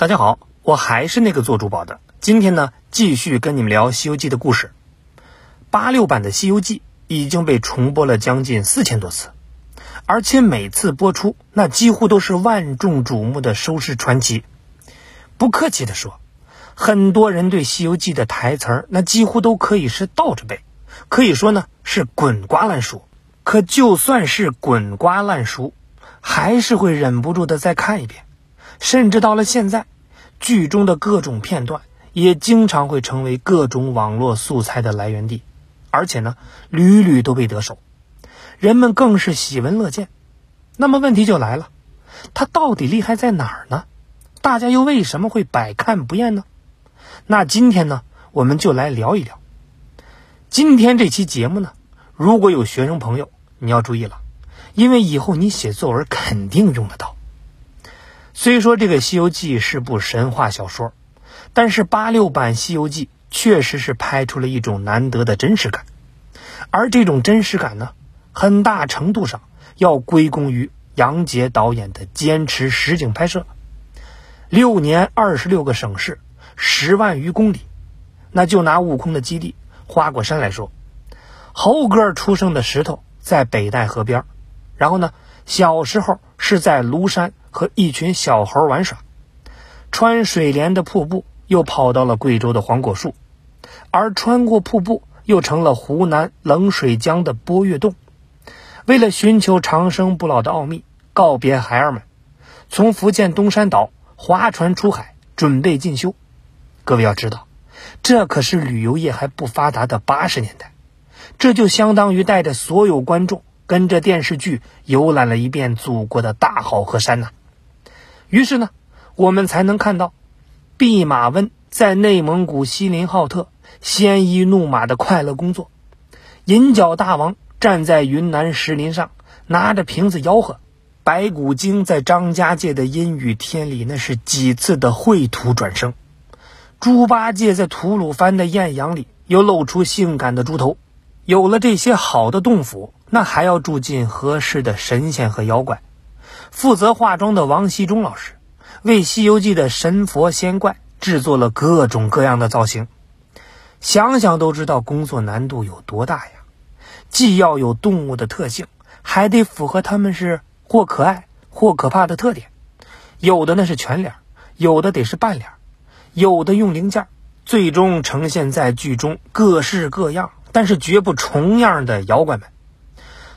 大家好，我还是那个做珠宝的。今天呢，继续跟你们聊《西游记》的故事。八六版的《西游记》已经被重播了将近四千多次，而且每次播出，那几乎都是万众瞩目的收视传奇。不客气的说，很多人对《西游记》的台词儿，那几乎都可以是倒着背，可以说呢是滚瓜烂熟。可就算是滚瓜烂熟，还是会忍不住的再看一遍。甚至到了现在，剧中的各种片段也经常会成为各种网络素材的来源地，而且呢，屡屡都被得手，人们更是喜闻乐见。那么问题就来了，它到底厉害在哪儿呢？大家又为什么会百看不厌呢？那今天呢，我们就来聊一聊。今天这期节目呢，如果有学生朋友，你要注意了，因为以后你写作文肯定用得到。虽说这个《西游记》是部神话小说，但是八六版《西游记》确实是拍出了一种难得的真实感，而这种真实感呢，很大程度上要归功于杨洁导演的坚持实景拍摄。六年二十六个省市，十万余公里，那就拿悟空的基地花果山来说，猴哥出生的石头在北戴河边，然后呢，小时候是在庐山。和一群小猴玩耍，穿水帘的瀑布又跑到了贵州的黄果树，而穿过瀑布又成了湖南冷水江的波月洞。为了寻求长生不老的奥秘，告别孩儿们，从福建东山岛划船出海，准备进修。各位要知道，这可是旅游业还不发达的八十年代，这就相当于带着所有观众跟着电视剧游览了一遍祖国的大好河山呐。于是呢，我们才能看到，弼马温在内蒙古锡林浩特鲜衣怒马的快乐工作，银角大王站在云南石林上拿着瓶子吆喝，白骨精在张家界的阴雨天里那是几次的秽土转生，猪八戒在吐鲁番的艳阳里又露出性感的猪头。有了这些好的洞府，那还要住进合适的神仙和妖怪。负责化妆的王锡忠老师，为《西游记》的神佛仙怪制作了各种各样的造型，想想都知道工作难度有多大呀！既要有动物的特性，还得符合他们是或可爱或可怕的特点。有的那是全脸，有的得是半脸，有的用零件，最终呈现在剧中各式各样，但是绝不重样的妖怪们。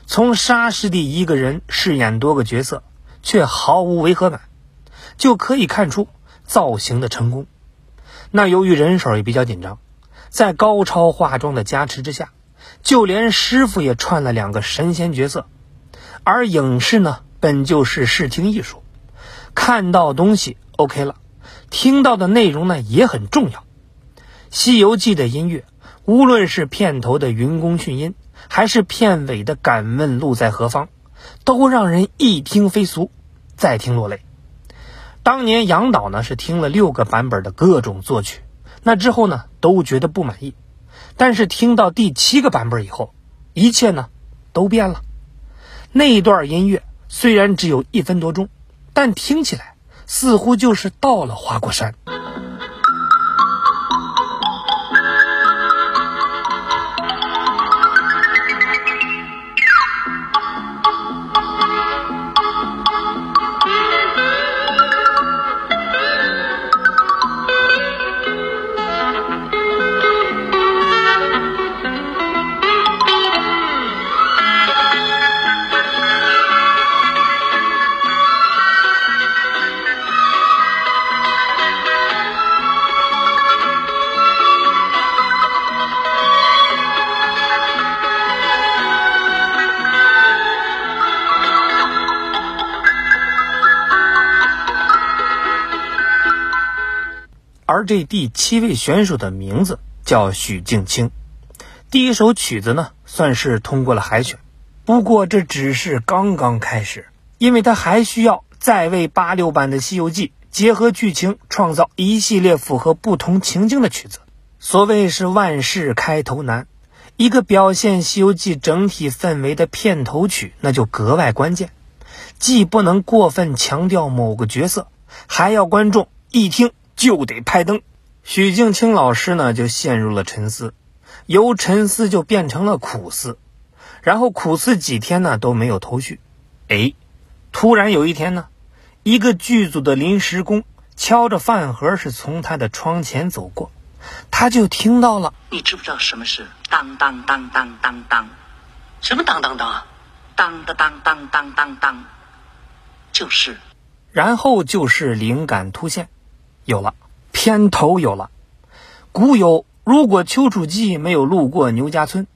从沙师弟一个人饰演多个角色。却毫无违和感，就可以看出造型的成功。那由于人手也比较紧张，在高超化妆的加持之下，就连师傅也串了两个神仙角色。而影视呢，本就是视听艺术，看到东西 OK 了，听到的内容呢也很重要。《西游记》的音乐，无论是片头的云宫迅音，还是片尾的“敢问路在何方”。都让人一听非俗，再听落泪。当年杨导呢是听了六个版本的各种作曲，那之后呢都觉得不满意。但是听到第七个版本以后，一切呢都变了。那段音乐虽然只有一分多钟，但听起来似乎就是到了花果山。而这第七位选手的名字叫许镜清，第一首曲子呢算是通过了海选，不过这只是刚刚开始，因为他还需要再为八六版的《西游记》结合剧情，创造一系列符合不同情境的曲子。所谓是万事开头难，一个表现《西游记》整体氛围的片头曲那就格外关键，既不能过分强调某个角色，还要观众。一听就得拍灯。许镜清老师呢就陷入了沉思，由沉思就变成了苦思，然后苦思几天呢都没有头绪。哎，突然有一天呢，一个剧组的临时工敲着饭盒是从他的窗前走过，他就听到了。你知不知道什么是当当当当当当？什么当当当啊？当当当当当当当，就是。然后就是灵感突现，有了片头有了。古有如果丘处机没有路过牛家村，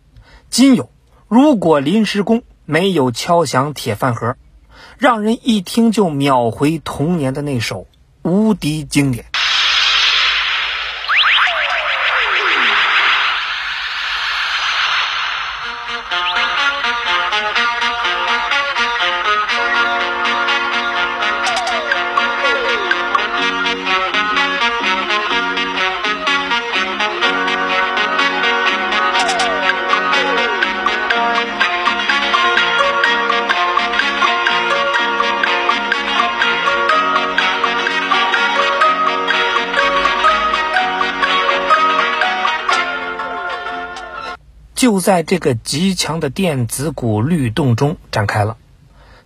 今有如果临时工没有敲响铁饭盒，让人一听就秒回童年的那首无敌经典。就在这个极强的电子鼓律动中展开了。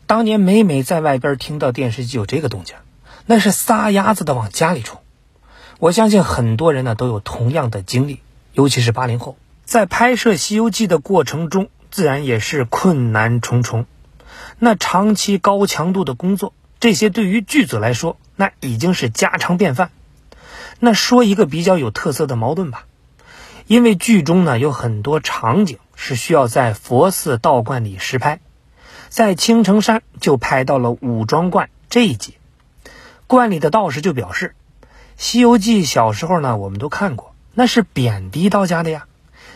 当年每每在外边听到电视机有这个动静，那是撒丫子的往家里冲。我相信很多人呢都有同样的经历，尤其是八零后，在拍摄《西游记》的过程中，自然也是困难重重。那长期高强度的工作，这些对于剧组来说，那已经是家常便饭。那说一个比较有特色的矛盾吧。因为剧中呢有很多场景是需要在佛寺道观里实拍，在青城山就拍到了武庄观这一集。观里的道士就表示，《西游记》小时候呢我们都看过，那是贬低道家的呀，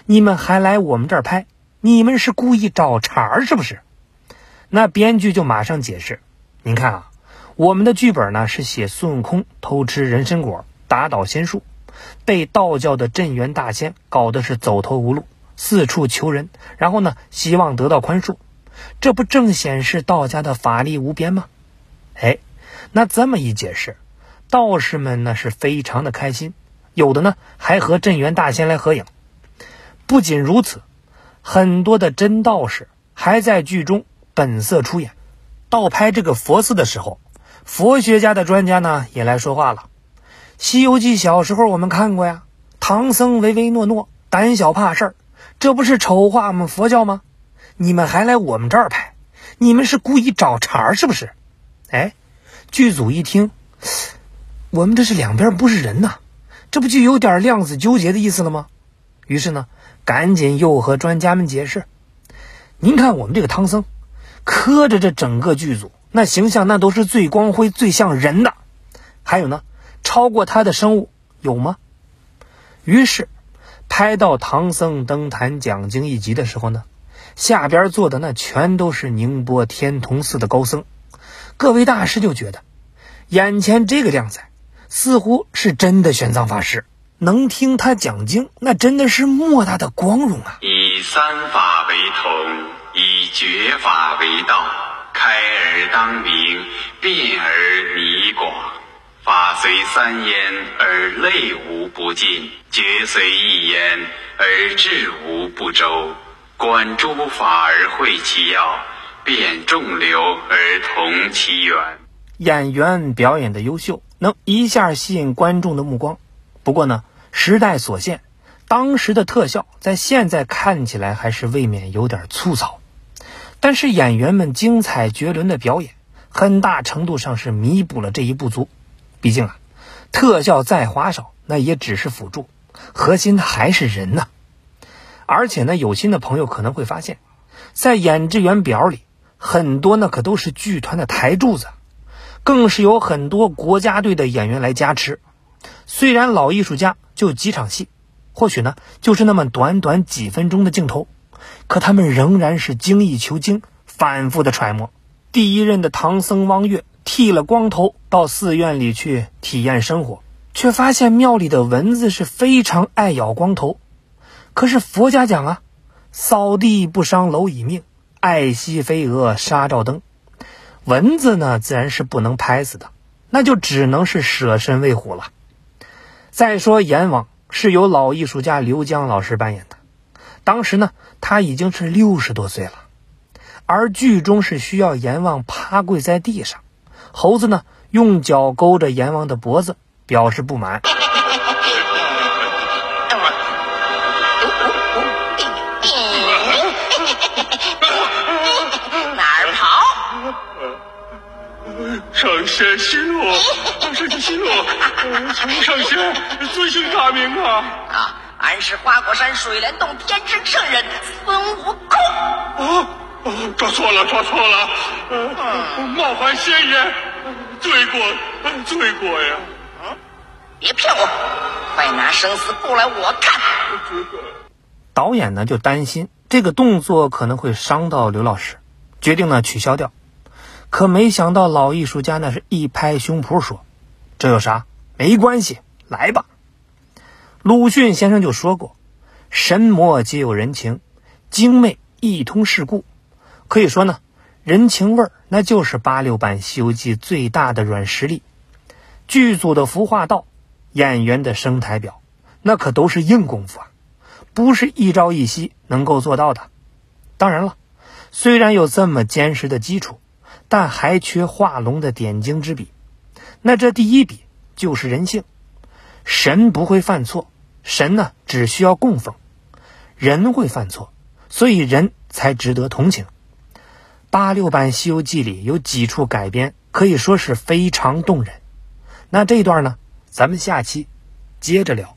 你们还来我们这儿拍，你们是故意找茬儿是不是？那编剧就马上解释，您看啊，我们的剧本呢是写孙悟空偷吃人参果，打倒仙术。被道教的镇元大仙搞得是走投无路，四处求人，然后呢，希望得到宽恕，这不正显示道家的法力无边吗？哎，那这么一解释，道士们呢是非常的开心，有的呢还和镇元大仙来合影。不仅如此，很多的真道士还在剧中本色出演。到拍这个佛寺的时候，佛学家的专家呢也来说话了。《西游记》小时候我们看过呀，唐僧唯唯诺诺、胆小怕事儿，这不是丑化我们佛教吗？你们还来我们这儿拍，你们是故意找茬是不是？哎，剧组一听，我们这是两边不是人呐，这不就有点量子纠结的意思了吗？于是呢，赶紧又和专家们解释：您看我们这个唐僧，磕着这整个剧组，那形象那都是最光辉、最像人的。还有呢。超过他的生物有吗？于是，拍到唐僧登坛讲经一集的时候呢，下边坐的那全都是宁波天童寺的高僧。各位大师就觉得，眼前这个靓仔似乎是真的玄奘法师，能听他讲经，那真的是莫大的光荣啊！以三法为统，以觉法为道，开而当明，辩而弥广。法虽三焉，而类无不尽；觉虽一焉，而智无不周。观诸法而会其要，辨众流而同其源。演员表演的优秀，能一下吸引观众的目光。不过呢，时代所限，当时的特效在现在看起来还是未免有点粗糙。但是演员们精彩绝伦的表演，很大程度上是弥补了这一不足。毕竟啊，特效再花哨，那也只是辅助，核心还是人呐。而且呢，有心的朋友可能会发现，在演职员表里，很多呢可都是剧团的台柱子，更是有很多国家队的演员来加持。虽然老艺术家就几场戏，或许呢就是那么短短几分钟的镜头，可他们仍然是精益求精，反复的揣摩。第一任的唐僧汪月。剃了光头到寺院里去体验生活，却发现庙里的蚊子是非常爱咬光头。可是佛家讲啊，扫地不伤蝼蚁命，爱惜飞蛾杀照灯。蚊子呢自然是不能拍死的，那就只能是舍身为虎了。再说阎王是由老艺术家刘江老师扮演的，当时呢他已经是六十多岁了，而剧中是需要阎王趴跪在地上，猴子呢用脚勾着阎王的脖子表示不满。哪儿跑？上仙息怒，上仙息怒，请上仙尊姓大名啊！啊，俺是花果山水帘洞天之圣人孙悟空。啊啊，抓错了，抓错了，冒犯仙爷，罪过，罪过呀！啊别骗我，快拿生死簿来我看。导演呢就担心这个动作可能会伤到刘老师，决定呢取消掉。可没想到老艺术家那是一拍胸脯说：“这有啥？没关系，来吧。”鲁迅先生就说过：“神魔皆有人情，精魅一通世故。”可以说呢，人情味儿那就是八六版《西游记》最大的软实力。剧组的服化道，演员的声台表，那可都是硬功夫啊，不是一朝一夕能够做到的。当然了，虽然有这么坚实的基础，但还缺画龙的点睛之笔。那这第一笔就是人性。神不会犯错，神呢只需要供奉；人会犯错，所以人才值得同情。八六版《西游记》里有几处改编，可以说是非常动人。那这一段呢，咱们下期接着聊。